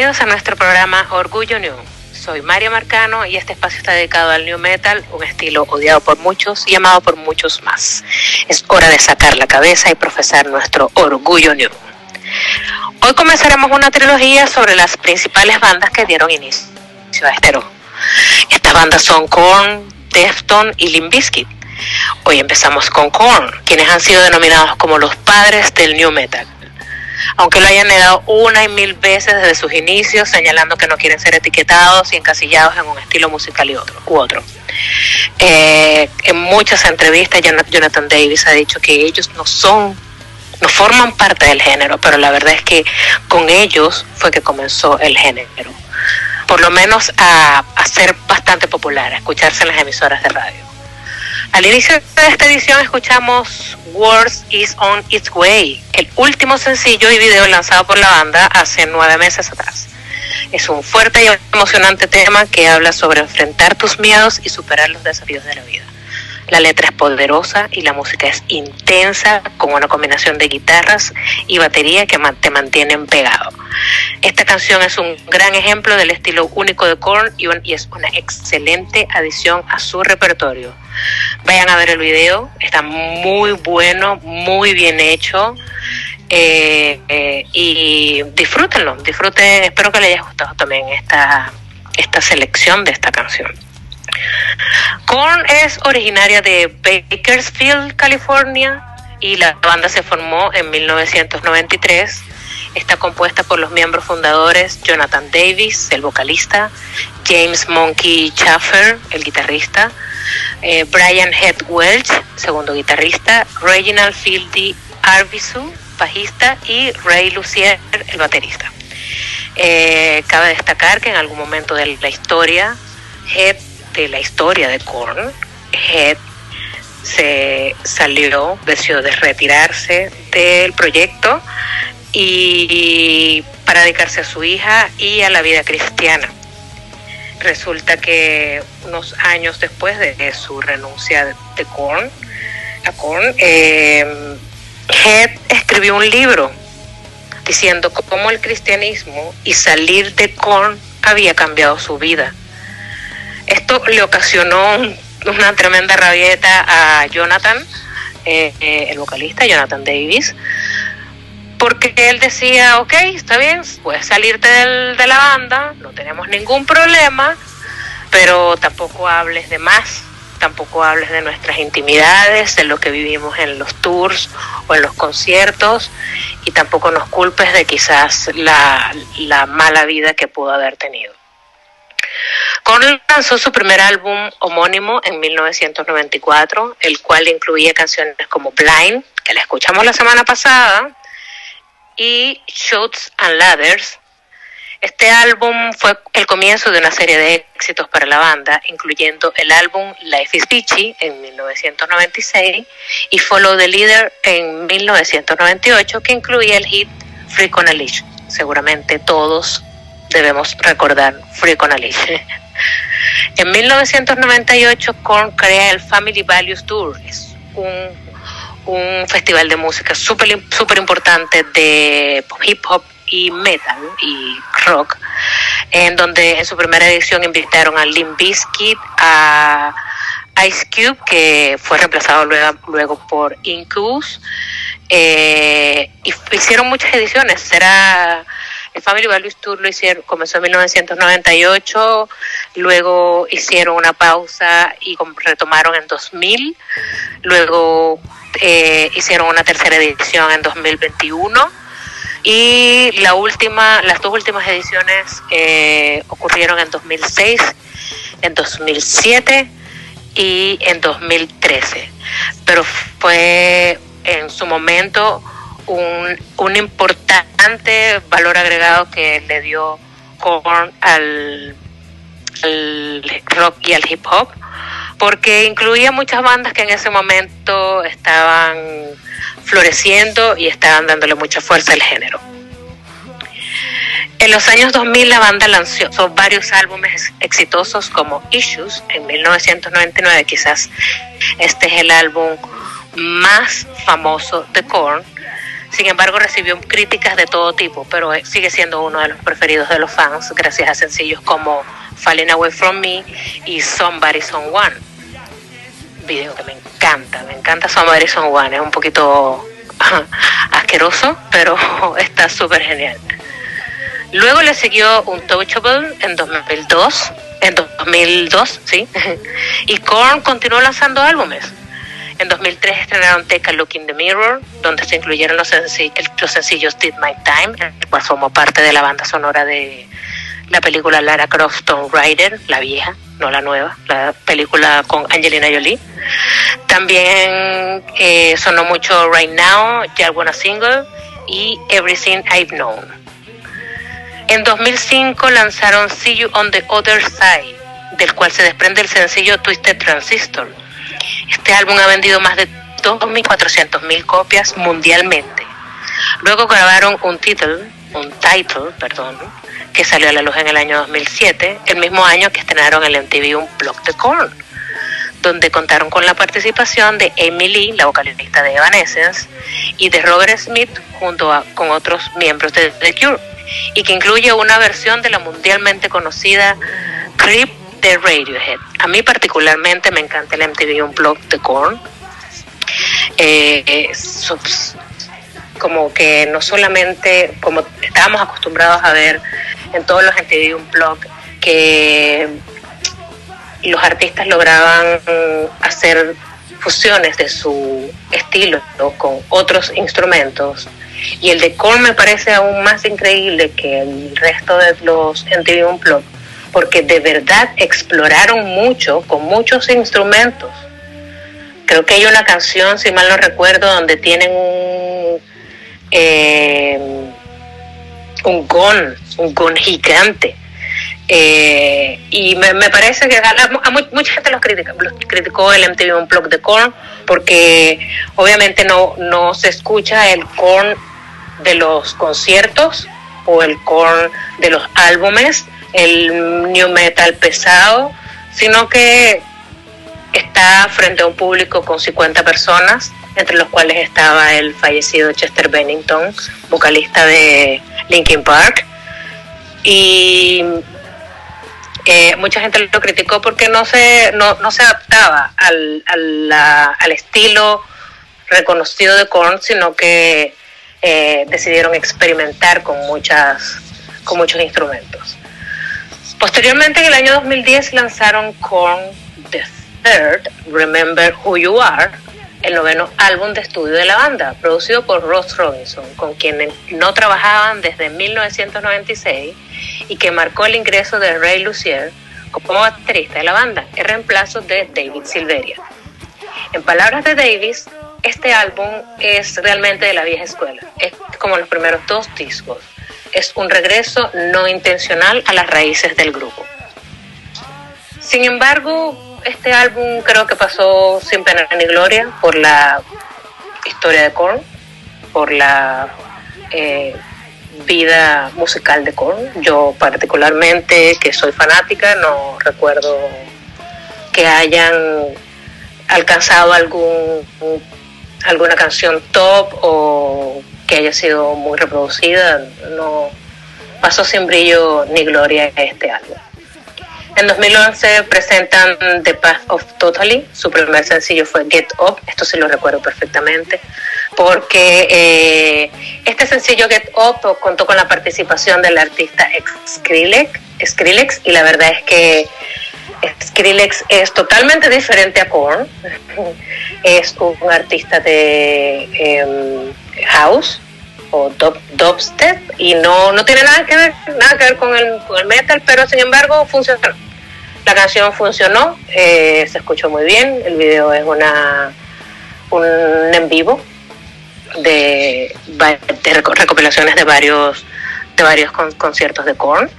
Bienvenidos a nuestro programa Orgullo New. Soy María Marcano y este espacio está dedicado al New Metal, un estilo odiado por muchos y amado por muchos más. Es hora de sacar la cabeza y profesar nuestro Orgullo New. Hoy comenzaremos una trilogía sobre las principales bandas que dieron inicio a Estero. Estas bandas son Korn, Defton y Limp Bizkit. Hoy empezamos con Korn, quienes han sido denominados como los padres del New Metal aunque lo hayan negado una y mil veces desde sus inicios, señalando que no quieren ser etiquetados y encasillados en un estilo musical y otro, u otro. Eh, en muchas entrevistas, Jon- Jonathan Davis ha dicho que ellos no son, no forman parte del género, pero la verdad es que con ellos fue que comenzó el género. Por lo menos a, a ser bastante popular, a escucharse en las emisoras de radio. Al inicio de esta edición escuchamos Words is on its way, el último sencillo y video lanzado por la banda hace nueve meses atrás. Es un fuerte y emocionante tema que habla sobre enfrentar tus miedos y superar los desafíos de la vida. La letra es poderosa y la música es intensa, con una combinación de guitarras y batería que te mantienen pegado. Esta canción es un gran ejemplo del estilo único de Korn y es una excelente adición a su repertorio. Vayan a ver el video, está muy bueno, muy bien hecho. eh, eh, y disfrútenlo, disfruten, espero que les haya gustado también esta, esta selección de esta canción. Korn es originaria de Bakersfield, California, y la banda se formó en 1993. Está compuesta por los miembros fundadores Jonathan Davis, el vocalista, James Monkey Chaffer, el guitarrista, eh, Brian Head Welch, segundo guitarrista, Reginald Fieldy Arvisu, bajista, y Ray Lucier, el baterista. Eh, cabe destacar que en algún momento de la historia, Head, de la historia de Korn, Head se salió, decidió de retirarse del proyecto y para dedicarse a su hija y a la vida cristiana. Resulta que unos años después de su renuncia de, Korn, a Korn, eh, Head escribió un libro diciendo cómo el cristianismo y salir de Korn había cambiado su vida. Esto le ocasionó un- una tremenda rabieta a Jonathan, eh, eh, el vocalista Jonathan Davis, porque él decía, ok, está bien, puedes salirte del- de la banda, no tenemos ningún problema, pero tampoco hables de más, tampoco hables de nuestras intimidades, de lo que vivimos en los tours o en los conciertos, y tampoco nos culpes de quizás la, la mala vida que pudo haber tenido. Korn lanzó su primer álbum homónimo en 1994, el cual incluía canciones como Blind, que la escuchamos la semana pasada, y Shoots and Ladders. Este álbum fue el comienzo de una serie de éxitos para la banda, incluyendo el álbum Life is Beachy en 1996 y Follow the Leader en 1998, que incluía el hit Freak on a Leash. Seguramente todos debemos recordar Freak on a Leash. En 1998, Korn crea el Family Values Tour. Es un, un festival de música súper super importante de hip hop y metal y rock, en donde en su primera edición invitaron a Limp Bizkit, a Ice Cube, que fue reemplazado luego, luego por Incubus, eh, y hicieron muchas ediciones. Era el Family Values Tour lo hicieron, comenzó en 1998, luego hicieron una pausa y retomaron en 2000, luego eh, hicieron una tercera edición en 2021 y la última, las dos últimas ediciones eh, ocurrieron en 2006, en 2007 y en 2013, pero fue en su momento un, un importante valor agregado que le dio Korn al, al rock y al hip hop, porque incluía muchas bandas que en ese momento estaban floreciendo y estaban dándole mucha fuerza al género. En los años 2000 la banda lanzó varios álbumes exitosos como Issues en 1999, quizás este es el álbum más famoso de Korn. Sin embargo, recibió críticas de todo tipo, pero sigue siendo uno de los preferidos de los fans gracias a sencillos como Falling Away From Me y Somebody Someone. Video que me encanta, me encanta Somebody Someone, es un poquito asqueroso, pero está súper genial. Luego le siguió Untouchable en 2002, en 2002, sí, y Korn continuó lanzando álbumes. En 2003 estrenaron Take a Look in the Mirror, donde se incluyeron los, los sencillos Did My Time, el cual formó parte de la banda sonora de la película Lara Croft Tomb Raider, la vieja, no la nueva, la película con Angelina Jolie. También eh, sonó mucho Right Now, Ya Wanna Single y Everything I've Known. En 2005 lanzaron See You on the Other Side, del cual se desprende el sencillo Twisted Transistor. Este álbum ha vendido más de 2.400.000 copias mundialmente. Luego grabaron un title, un title, perdón, que salió a la luz en el año 2007, el mismo año que estrenaron el MTV Unplugged de Korn, donde contaron con la participación de Amy Lee, la vocalista de Evanescence, y de Robert Smith junto a, con otros miembros de The Cure, y que incluye una versión de la mundialmente conocida Creep de Radiohead. A mí particularmente me encanta el MTV Unplugged de Korn. Eh, como que no solamente, como estábamos acostumbrados a ver en todos los MTV Unplugged, que los artistas lograban hacer fusiones de su estilo con otros instrumentos. Y el de Korn me parece aún más increíble que el resto de los MTV Unplugged, porque de verdad exploraron mucho con muchos instrumentos. Creo que hay una canción, si mal no recuerdo, donde tienen un, eh, un gon, un gon gigante. Eh, y me, me parece que a, mucha gente los, critica, los criticó el MTV Unplugged de Korn porque obviamente no, no se escucha el Korn de los conciertos o el Korn de los álbumes, el new metal pesado, sino que está frente a un público con 50 personas, entre los cuales estaba el fallecido Chester Bennington, vocalista de Linkin Park. Y eh, mucha gente lo criticó porque no se, no, no se adaptaba al, al, al estilo reconocido de Korn, sino que eh, decidieron experimentar con, muchas, con muchos instrumentos. Posteriormente, en el año 2010, lanzaron Korn The Third, Remember Who You Are, el noveno álbum de estudio de la banda, producido por Ross Robinson, con quien no trabajaban desde 1996 y que marcó el ingreso de Ray Lucier como baterista de la banda, en reemplazo de David Silveria. En palabras de Davis, este álbum es realmente de la vieja escuela, es como los primeros dos discos, es un regreso no intencional a las raíces del grupo. Sin embargo, este álbum creo que pasó sin pena ni gloria por la historia de Korn, por la eh, vida musical de Korn. Yo particularmente, que soy fanática, no recuerdo que hayan alcanzado algún alguna canción top o que haya sido muy reproducida. No pasó sin brillo ni gloria este álbum. En 2011 presentan The Path of Totally, su primer sencillo fue Get Up, esto sí lo recuerdo perfectamente, porque eh, este sencillo Get Up contó con la participación del artista Skrillex, Skrillex y la verdad es que Skrillex es totalmente diferente a Korn, es un artista de eh, house o dub, dubstep y no, no tiene nada que ver nada que ver con el, con el metal pero sin embargo funcionó. La canción funcionó eh, se escuchó muy bien el video es una un en vivo de, de recopilaciones de varios de varios con, conciertos de Korn.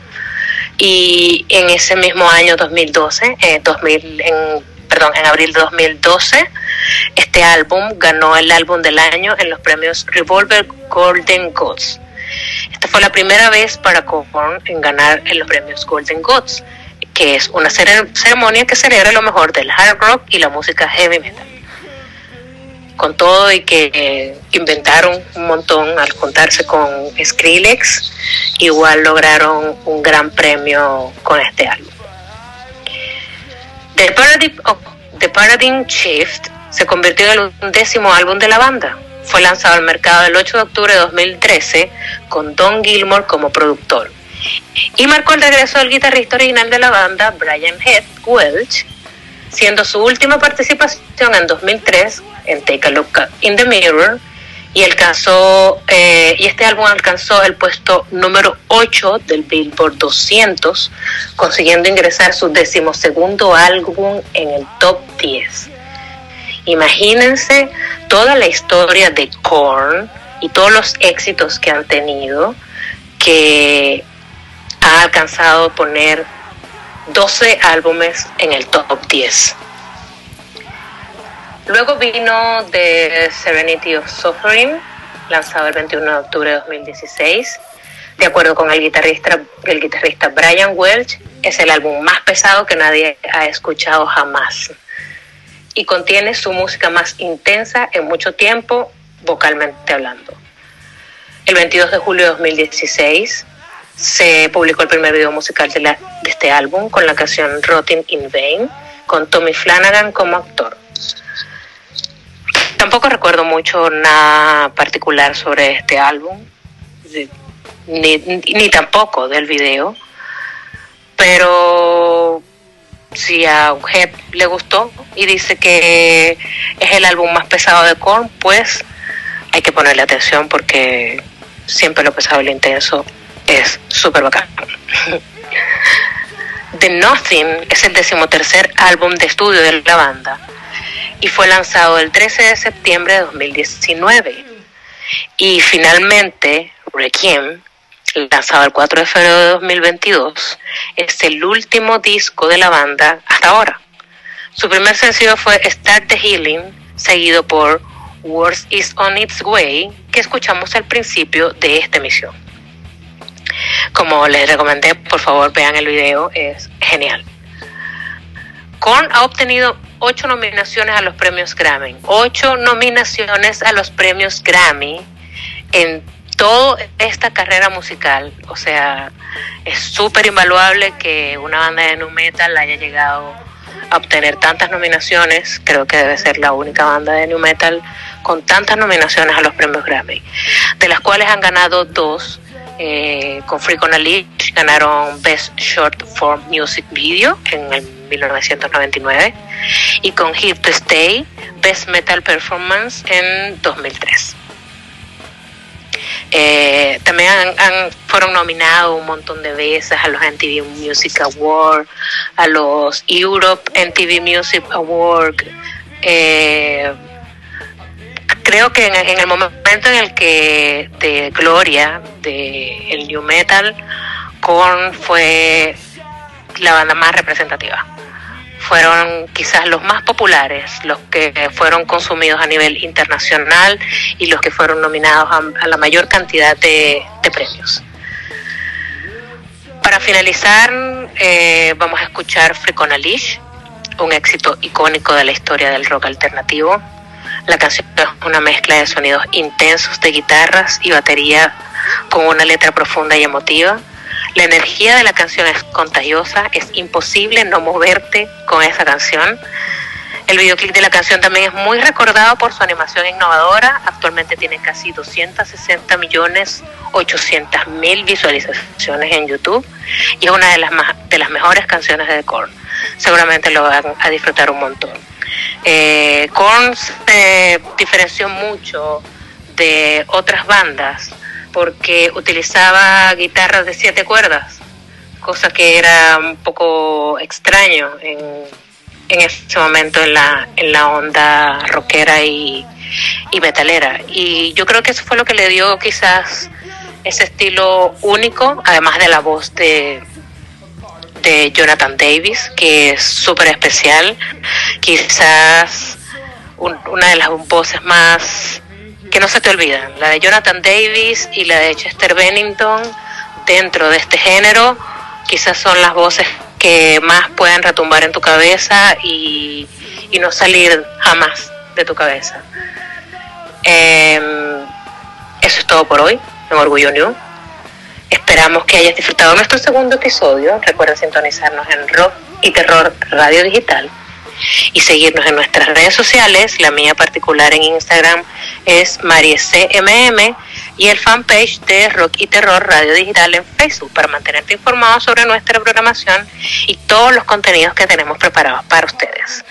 Y en ese mismo año 2012 eh, 2000 en, en abril de 2012 este álbum ganó el álbum del año en los premios Revolver Golden Gods. Esta fue la primera vez para Korn en ganar en los premios Golden Gods, que es una ceremonia que celebra lo mejor del hard rock y la música heavy metal. Con todo y que eh, inventaron un montón al juntarse con Skrillex, igual lograron un gran premio con este álbum. The Paradigm, of, The Paradigm Shift se convirtió en el undécimo álbum de la banda. Fue lanzado al mercado el 8 de octubre de 2013 con Don Gilmore como productor. Y marcó el regreso del guitarrista original de la banda, Brian Head Welch, siendo su última participación en 2003 en Take a Look in the Mirror. Y, alcanzó, eh, y este álbum alcanzó el puesto número 8 del Billboard 200, consiguiendo ingresar su decimosegundo álbum en el top 10. Imagínense toda la historia de Korn y todos los éxitos que han tenido, que ha alcanzado poner 12 álbumes en el top 10. Luego vino The Serenity of Suffering, lanzado el 21 de octubre de 2016. De acuerdo con el guitarrista, el guitarrista Brian Welch, es el álbum más pesado que nadie ha escuchado jamás. Y contiene su música más intensa en mucho tiempo, vocalmente hablando. El 22 de julio de 2016 se publicó el primer video musical de, la- de este álbum con la canción Rotting in Vain, con Tommy Flanagan como actor. Tampoco recuerdo mucho nada particular sobre este álbum, ni, ni tampoco del video, pero si a Jeb le gustó y dice que es el álbum más pesado de Korn, pues hay que ponerle atención porque siempre lo pesado y lo intenso es súper bacán. The Nothing es el decimotercer álbum de estudio de la banda y fue lanzado el 13 de septiembre de 2019. Y finalmente, Requiem, lanzado el 4 de febrero de 2022, es el último disco de la banda hasta ahora. Su primer sencillo fue Start the Healing, seguido por Words is on its way, que escuchamos al principio de esta emisión. Como les recomendé, por favor vean el video, es genial. Korn ha obtenido ocho nominaciones a los premios Grammy, ocho nominaciones a los premios Grammy en toda esta carrera musical. O sea, es súper invaluable que una banda de nu metal haya llegado a obtener tantas nominaciones. Creo que debe ser la única banda de nu metal con tantas nominaciones a los premios Grammy, de las cuales han ganado dos. Eh, con Freak on a Leash ganaron Best Short Form Music Video en el 1999 y con Hip to Stay Best Metal Performance en 2003. Eh, también han- fueron nominados un montón de veces a los MTV Music Awards, a los Europe MTV Music Awards. eh, creo que en, en el momento en el que de gloria de el new metal, Korn fue la banda más representativa. Fueron quizás los más populares, los que fueron consumidos a nivel internacional y los que fueron nominados a, la mayor cantidad de, premios. Para finalizar, eh, vamos a escuchar Freak on a Leash, un éxito icónico de la historia del rock alternativo. La canción es una mezcla de sonidos intensos de guitarras y batería con una letra profunda y emotiva. La energía de la canción es contagiosa, es imposible no moverte con esa canción. El videoclip de la canción también es muy recordado por su animación innovadora. Actualmente tiene casi 260 millones 800 mil visualizaciones en YouTube y es una de las, más, de las mejores canciones de Korn. Seguramente lo van a disfrutar un montón. Eh, Korn se diferenció mucho de otras bandas porque utilizaba guitarras de siete cuerdas, cosa que era un poco extraño en, en ese momento en la, en la onda rockera y, y metalera. Y yo creo que eso fue lo que le dio quizás ese estilo único, además de la voz de, de Jonathan Davis, que es súper especial, quizás un- una de las voces más que no se te olvidan, la de Jonathan Davis y la de Chester Bennington dentro de este género, quizás son las voces que más pueden retumbar en tu cabeza y, y no salir jamás de tu cabeza. Em, eso es todo por hoy en Orgullo New. Esperamos que hayas disfrutado nuestro segundo episodio. Recuerda sintonizarnos en Rock y Terror Radio Digital y seguirnos en nuestras redes sociales. La mía particular en Instagram es MariecMM y el fanpage de Rock y Terror Radio Digital en Facebook para mantenerte informado sobre nuestra programación y todos los contenidos que tenemos preparados para ustedes.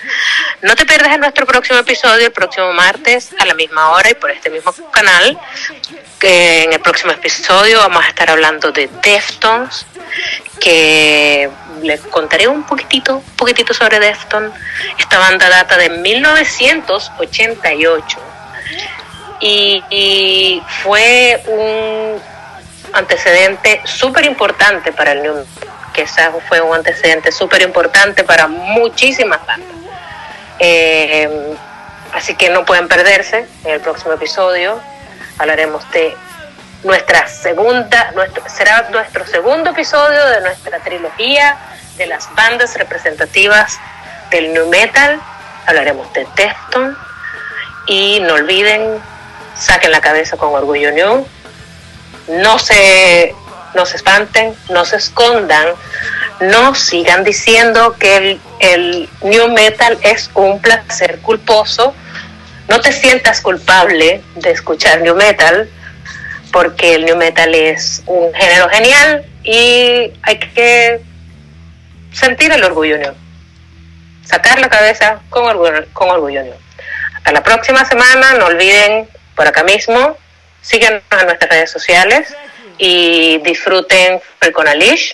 No te pierdas en nuestro próximo episodio el próximo martes a la misma hora y por este mismo canal. En el próximo episodio vamos a estar hablando de Deftones, que les contaré un poquitito, un poquitito sobre Deftones. Esta banda data de 1988 y, fue un antecedente súper importante para el New que esa fue un antecedente súper importante para muchísimas bandas. Eh, así que no pueden perderse en el próximo episodio. Hablaremos de nuestra segunda, nuestro, será nuestro segundo episodio de nuestra trilogía de las bandas representativas del new metal. Hablaremos de Defton y no olviden, saquen la cabeza con Orgullo New. No se, no se espanten, no se escondan, no sigan diciendo que el, el new metal es un placer culposo. No te sientas culpable de escuchar new metal porque el new metal es un género genial y hay que sentir el orgullo new. Sacar la cabeza con orgullo, con orgullo new. Hasta la próxima semana, no olviden por acá mismo, síganos en nuestras redes sociales y disfruten Freak on a Leash.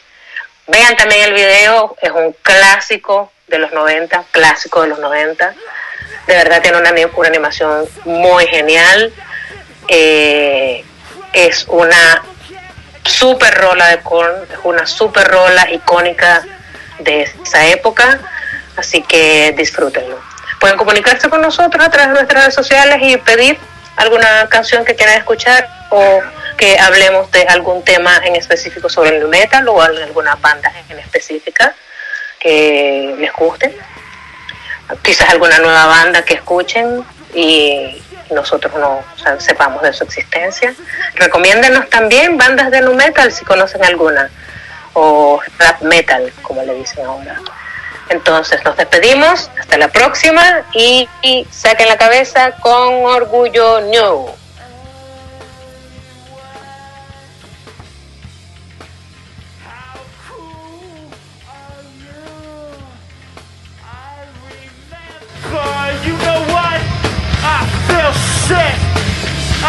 Vean también el video, es un clásico de los 90, clásico de los 90. De verdad tiene una, una animación muy genial. Eh, es una super rola de Korn, es una super rola icónica de esa época, así que disfrútenlo. Pueden comunicarse con nosotros a través de nuestras redes sociales y pedir alguna canción que quieran escuchar o que hablemos de algún tema en específico sobre el metal o alguna banda en específica que les guste. Quizás alguna nueva banda que escuchen y nosotros no sepamos de su existencia. Recomiéndenos también bandas de nu metal si conocen alguna o rap metal, como le dicen ahora. Entonces nos despedimos, hasta la próxima y, saquen la cabeza con orgullo new.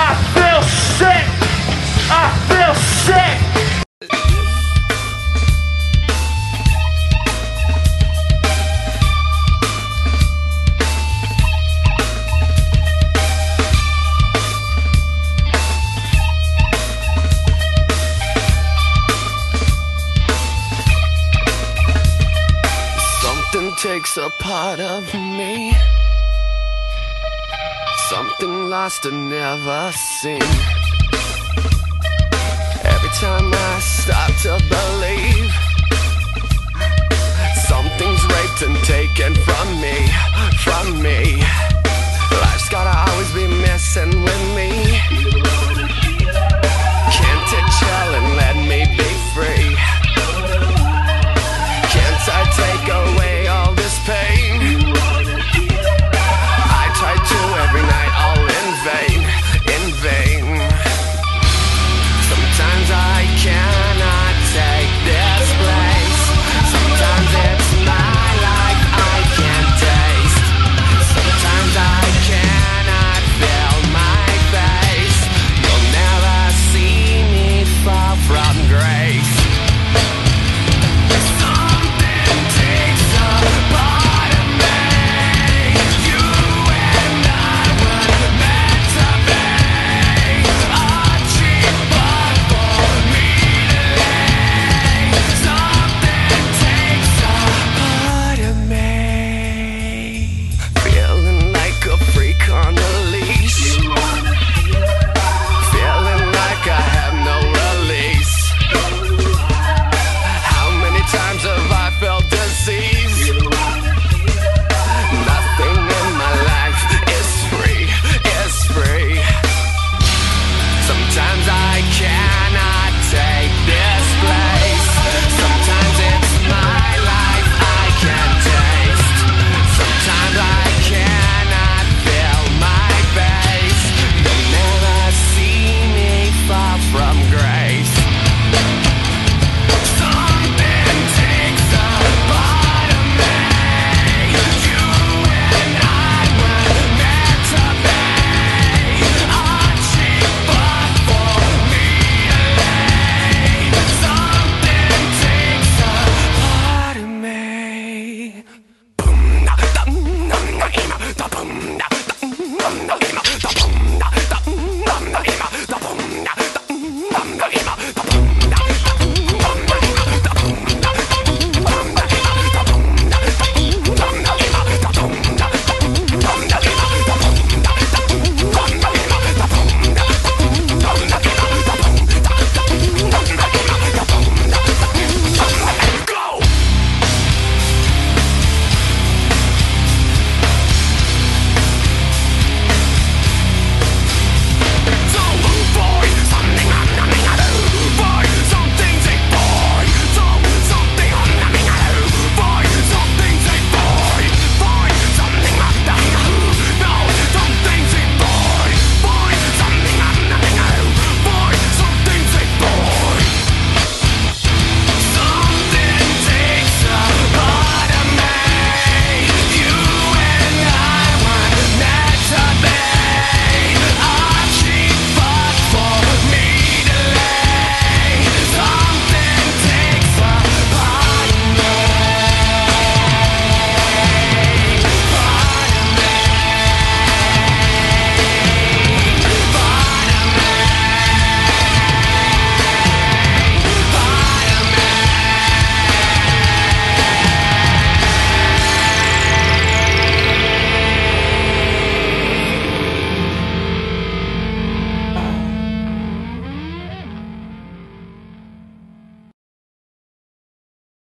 I feel. I feel. Part of me. Something lost and never seen. Every time I start to believe, something's raped and taken from me, from me. Life's gotta always be messing with me. Can't it chill and let me be free? Can't I take away pay.